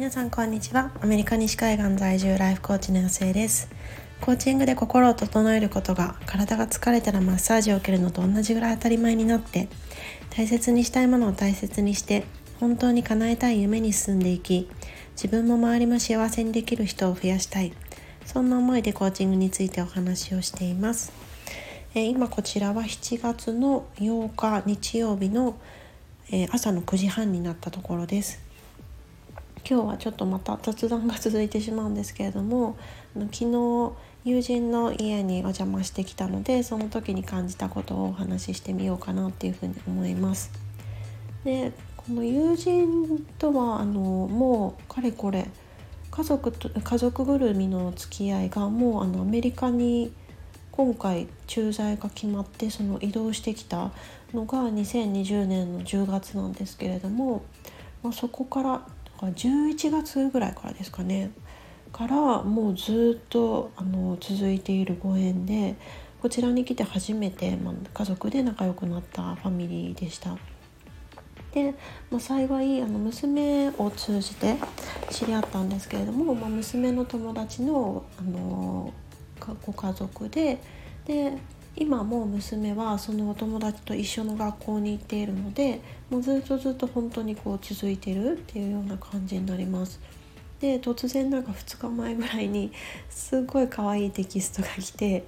皆さんこんにちは。アメリカ西海岸在住ライフコーチの予定です。コーチングで心を整えることが体が疲れたらマッサージを受けるのと同じぐらい当たり前になって大切にしたいものを大切にして本当に叶えたい夢に進んでいき自分も周りも幸せにできる人を増やしたい。そんな思いでコーチングについてお話をしています。え今こちらは7月の8日日曜日のえ朝の9時半になったところです。今日はちょっとまた雑談が続いてしまうんですけれども昨日友人の家にお邪魔してきたのでその時に感じたことをお話ししてみようかなっていうふうに思います。でこの友人とはあのもうかれこれ家族と家族ぐるみの付き合いがもうあのアメリカに今回駐在が決まってその移動してきたのが2020年の10月なんですけれども、まあ、そこから11月ぐらいからですかねからもうずっとあの続いているご縁でこちらに来て初めて、まあ、家族で仲良くなったファミリーでした。で、まあ、幸いあの娘を通じて知り合ったんですけれども、まあ、娘の友達のあのご家族でで今も娘はそのお友達と一緒の学校に行っているのでもうずっとずっと本当にこう続いてるっていうような感じになります。で突然なんか2日前ぐらいにすごい可愛いテキストが来て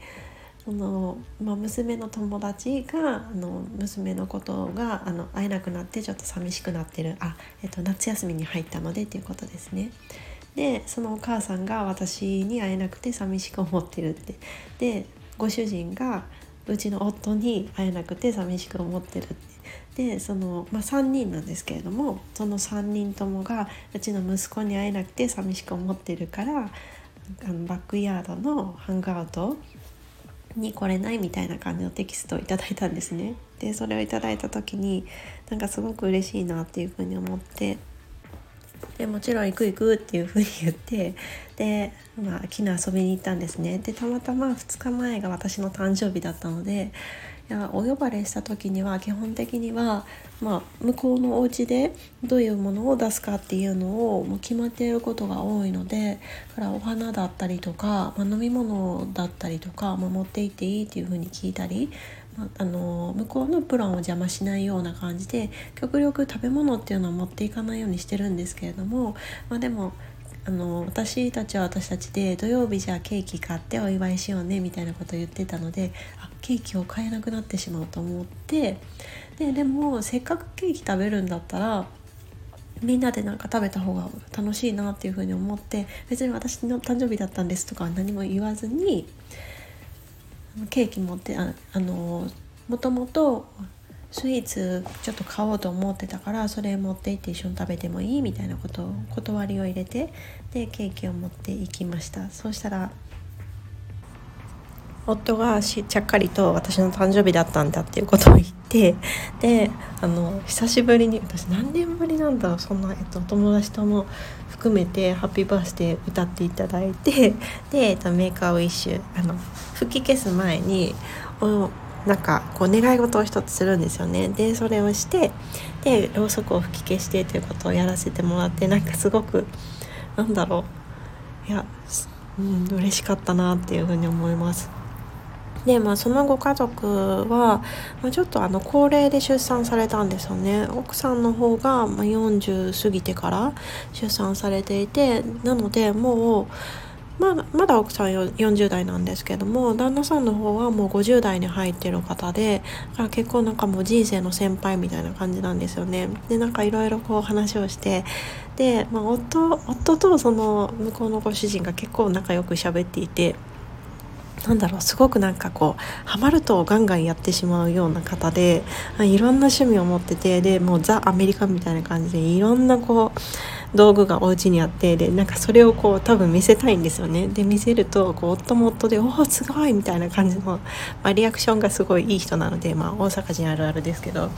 あの、まあ、娘の友達があの娘のことがあの会えなくなってちょっと寂しくなってるあ、えっと、夏休みに入ったのでっていうことですね。でそのお母さんが私に会えなくて寂しく思ってるってでご主人がうちの夫に会えなくて寂しく思ってるってでその、まあ、3人なんですけれどもその3人ともがうちの息子に会えなくて寂しく思ってるからあのバックヤードのハングアウトに来れないみたいな感じのテキストをいただいたんですね。でそれをいただいた時になんかすごく嬉しいなっていうふうに思ってでもちろん行く行くっていうふうに言ってで、まあ、昨日遊びに行ったんですね。でたまたま2日前が私の誕生日だったのでいやお呼ばれした時には基本的には、まあ、向こうのお家でどういうものを出すかっていうのをもう決まっていることが多いのでからお花だったりとか、まあ、飲み物だったりとか、まあ、持って行っていいっていうふうに聞いたりあ、の向こうのプランを邪魔しないような感じで極力食べ物っていうのは持っていかないようにしてるんですけれども、まあ、でもあの私たちは私たちで土曜日じゃあケーキ買ってお祝いしようねみたいなことを言ってたのであケーキを買えなくなってしまうと思ってででもせっかくケーキ食べるんだったらみんなでなんか食べた方が楽しいなっていうふうに思って別に私の誕生日だったんですとか何も言わずにケーキ持ってああのもともとスイーツちょっと買おうと思ってたからそれ持って行って一緒に食べてもいいみたいなことを断りを入れてでケーキを持っていきました。そうしたら夫がしちゃっかりと私の誕生日だったんだっていうことを言ってであの久しぶりに私何年ぶりなんだろうそんな、えっと、友達とも含めて「ハッピーバースデー」歌っていただいてで、えっと、メーカーウィッシュあの吹き消す前におなんかこう願い事を一つするんですよねでそれをしてでろうそくを吹き消してということをやらせてもらってなんかすごくなんだろういや、うん、嬉しかったなっていうふうに思います。でまあそのご家族は、まあ、ちょっとあの高齢で出産されたんですよね奥さんの方が、まあ、40過ぎてから出産されていてなのでもうまあ、まだ奥さん40代なんですけども旦那さんの方はもう50代に入ってる方でから結構なんかもう人生の先輩みたいな感じなんですよね。でなんかいろいろこう話をしてで、まあ夫、夫とその向こうのご主人が結構仲良く喋っていて。なんだろうすごくなんかこうハマるとガンガンやってしまうような方でいろんな趣味を持っててでもうザ・アメリカみたいな感じでいろんなこう道具がお家にあってでなんかそれをこう多分見せたいんですよねで見せるとこう夫も夫で「おおすごい!」みたいな感じの、まあ、リアクションがすごいいい人なので、まあ、大阪人あるあるですけど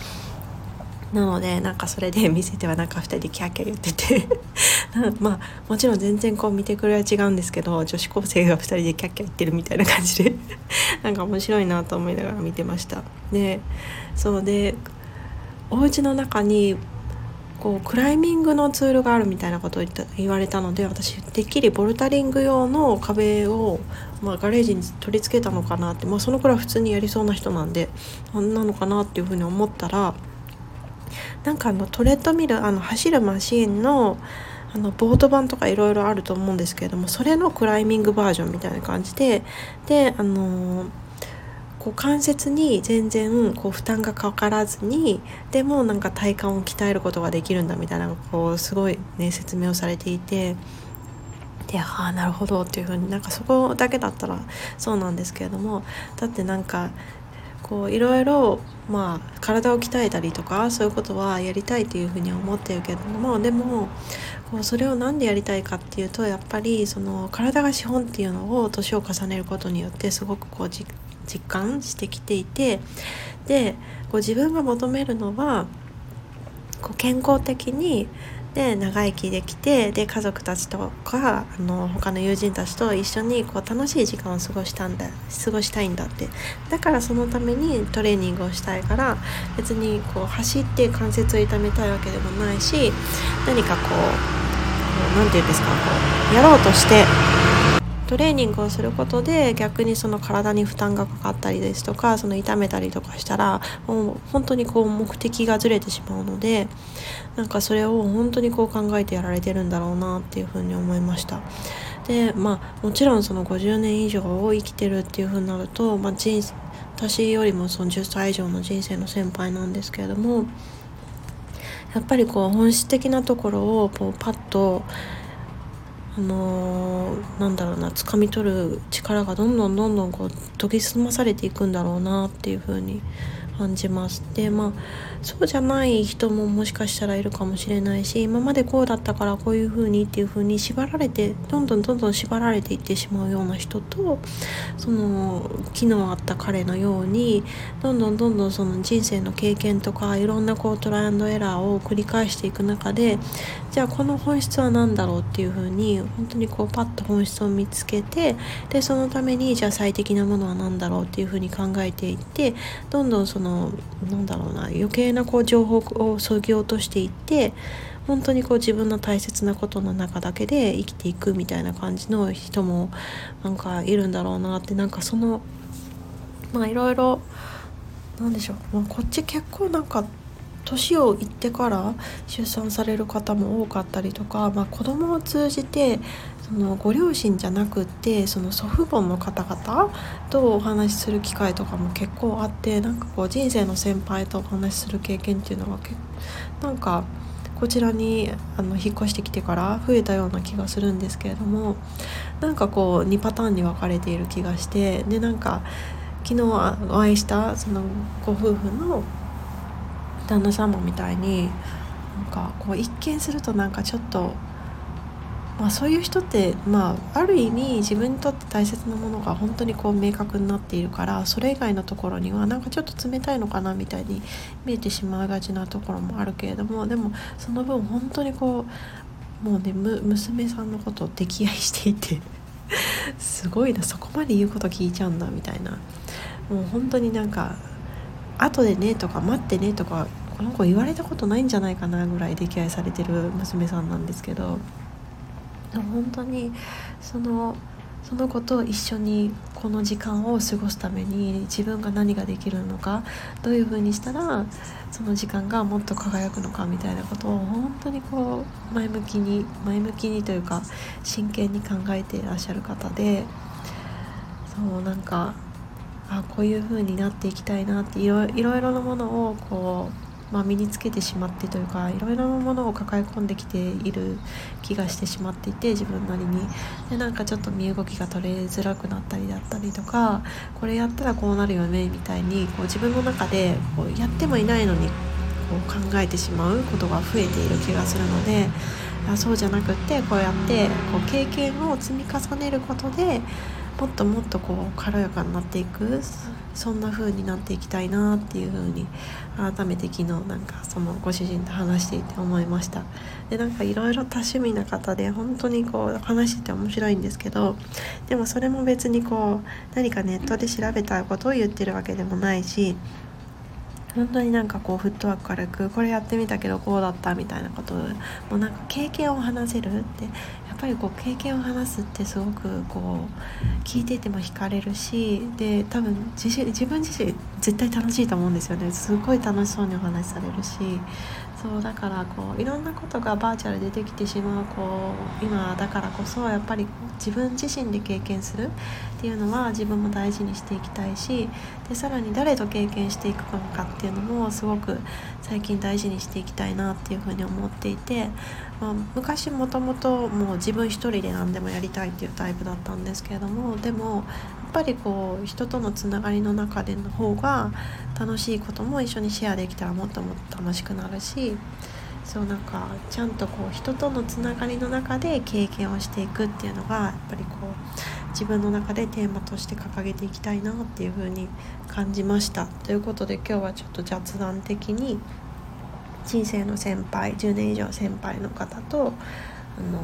なのでなんかそれで 見せてはなんか2人でキャーキャー言ってて。まあもちろん全然こう見てくれは違うんですけど女子高生が2人でキャッキャ言ってるみたいな感じで。なんか面白いなと思いながら見てました。でそうでお家の中にこうクライミングのツールがあるみたいなことを言われたので私てっきりボルタリング用の壁を、まあ、ガレージに取り付けたのかなって、まあ、そのくらい普通にやりそうな人なんであんなのかなっていうふうに思ったらなんかあのトレッドミルあの走るマシーンのあのボート版とかいろいろあると思うんですけれどもそれのクライミングバージョンみたいな感じでであのーこう関節に全然こう負担がかからずにでもなんか体幹を鍛えることができるんだみたいなこうすごいね説明をされていてでああなるほどっていうふうになんかそこだけだったらそうなんですけれどもだってなんかこういろいろまあ体を鍛えたりとかそういうことはやりたいというふうに思ってるけれどもでもこうそれを何でやりたいかっていうとやっぱりその体が資本っていうのを年を重ねることによってすごくこう実感してきていてでこう自分が求めるのはこう健康的にで長生きできてで家族たちとかあの他の友人たちと一緒にこう楽しい時間を過ごしたんだ過ごしたいんだって。だからそのためにトレーニングをしたいから別にこう走って関節を痛めたいわけでもないし何かこう何て言うんですかこうやろうとしてトレーニングをすることで逆にその体に負担がかかったりですとかその痛めたりとかしたらもう本当にこう目的がずれてしまうのでなんかそれを本当にこう考えてやられてるんだろうなっていうふうに思いました。でまあもちろんその50年以上を生きてるっていうふうになると、まあ、人私よりもその10歳以上の人生の先輩なんですけれどもやっぱりこう本質的なところをこうパッとあのー、なんだろうな掴み取る力がどんどんどんどんこう研ぎ澄まされていくんだろうなっていうふうに感じますでまあそうじゃない人ももしかしたらいるかもしれないし今までこうだったからこういう風にっていう風に縛られてどんどんどんどん縛られていってしまうような人とその昨日あった彼のようにどんどんどんどんその人生の経験とかいろんなこうトライアンドエラーを繰り返していく中でじゃあこの本質は何だろうっていう風に本当にこうパッと本質を見つけてでそのためにじゃあ最適なものは何だろうっていう風に考えていってどんどんそののなんだろうな余計なこう情報をそぎ落としていって本当にこう自分の大切なことの中だけで生きていくみたいな感じの人もなんかいるんだろうなってなんかそのまあいろいろなんでしょう、まあ、こっち結構なんか年をいってから出産される方も多かったりとか、まあ、子供を通じてそのご両親じゃなくってその祖父母の方々とお話しする機会とかも結構あってなんかこう人生の先輩とお話しする経験っていうのが結なんかこちらにあの引っ越してきてから増えたような気がするんですけれどもなんかこう2パターンに分かれている気がしてでなんか昨日お会いしたそのご夫婦の旦那様みたいになんかこう一見するとなんかちょっとまあ、そういう人って、まあ、ある意味自分にとって大切なものが本当にこう明確になっているからそれ以外のところにはなんかちょっと冷たいのかなみたいに見えてしまいがちなところもあるけれどもでもその分本当にこうもうね娘さんのことを溺愛していてすごいなそこまで言うこと聞いちゃうんだみたいなもう本当になんか後でねとか待ってねとかこの子言われたことないんじゃないかなぐらい溺愛されてる娘さんなんですけど。本当にそのその子と一緒にこの時間を過ごすために自分が何ができるのかどういう風にしたらその時間がもっと輝くのかみたいなことを本当にこう前向きに前向きにというか真剣に考えていらっしゃる方でそうなんかあこういう風になっていきたいなっていろいろなものをこうまあ、身につけてしまってというかいろいろなものを抱え込んできている気がしてしまっていて自分なりに。でなんかちょっと身動きが取れづらくなったりだったりとかこれやったらこうなるよねみたいにこう自分の中でこうやってもいないのにこう考えてしまうことが増えている気がするのであそうじゃなくってこうやってこう経験を積み重ねることでもっともっとこう軽やかになっていく。そんな風になっていきたいなっていう風に改めて昨日なんかそのご主人と話していて思いました。でなんかいろいろ多趣味な方で本当にこう話してて面白いんですけどでもそれも別にこう何かネットで調べたことを言ってるわけでもないし本当になんかこうフットワーク軽くこれやってみたけどこうだったみたいなこともうなんか経験を話せるってやっぱりこう経験を話すってすごくこう聞いていても惹かれるしで多分自自分自身絶対楽しいと思うんですよね。すごい楽しそうにお話しされるしそうだからこういろんなことがバーチャルでできてしまうこう今だからこそやっぱり自分自身で経験するっていうのは自分も大事にしていきたいしでさらに誰と経験していくのかっていうのもすごく最近大事にしていきたいなっていうふうに思っていて、まあ、昔もともともう自分一人で何でもやりたいっていうタイプだったんですけれどもでもやっぱりこう人とのつながりの中での方が楽しいことも一緒にシェアできたらもっともっと楽しくなるしそうなんかちゃんとこう人とのつながりの中で経験をしていくっていうのがやっぱりこう自分の中でテーマとして掲げていきたいなっていう風に感じました。ということで今日はちょっと雑談的に人生の先輩10年以上先輩の方とあの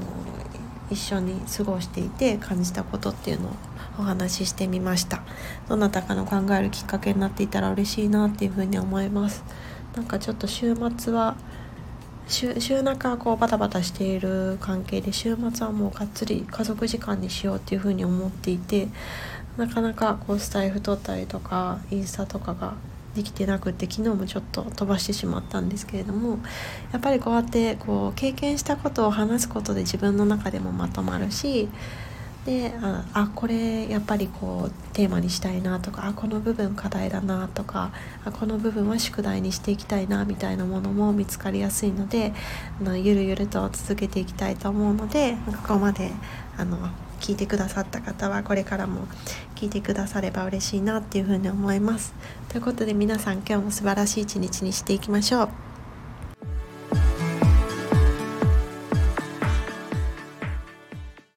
一緒に過ごしていて感じたことっていうのをお話ししてみました。どなたかの考えるきっかけになっていたら嬉しいなっていうふうに思います。なんかちょっと週末は週週中こうバタバタしている関係で週末はもうがっつり家族時間にしようっていうふうに思っていてなかなかこうスタイフ撮ったりとかインスタとかができてなくて昨日もちょっと飛ばしてしまったんですけれどもやっぱりこうやってこう経験したことを話すことで自分の中でもまとまるしでああこれやっぱりこうテーマにしたいなとかあこの部分課題だなとかあこの部分は宿題にしていきたいなみたいなものも見つかりやすいのであのゆるゆると続けていきたいと思うのでここまであの聞いてくださった方はこれからも聞いてくだされば嬉しいなっていうふうに思います。ということで皆さん今日も素晴らしい一日にしていきましょう。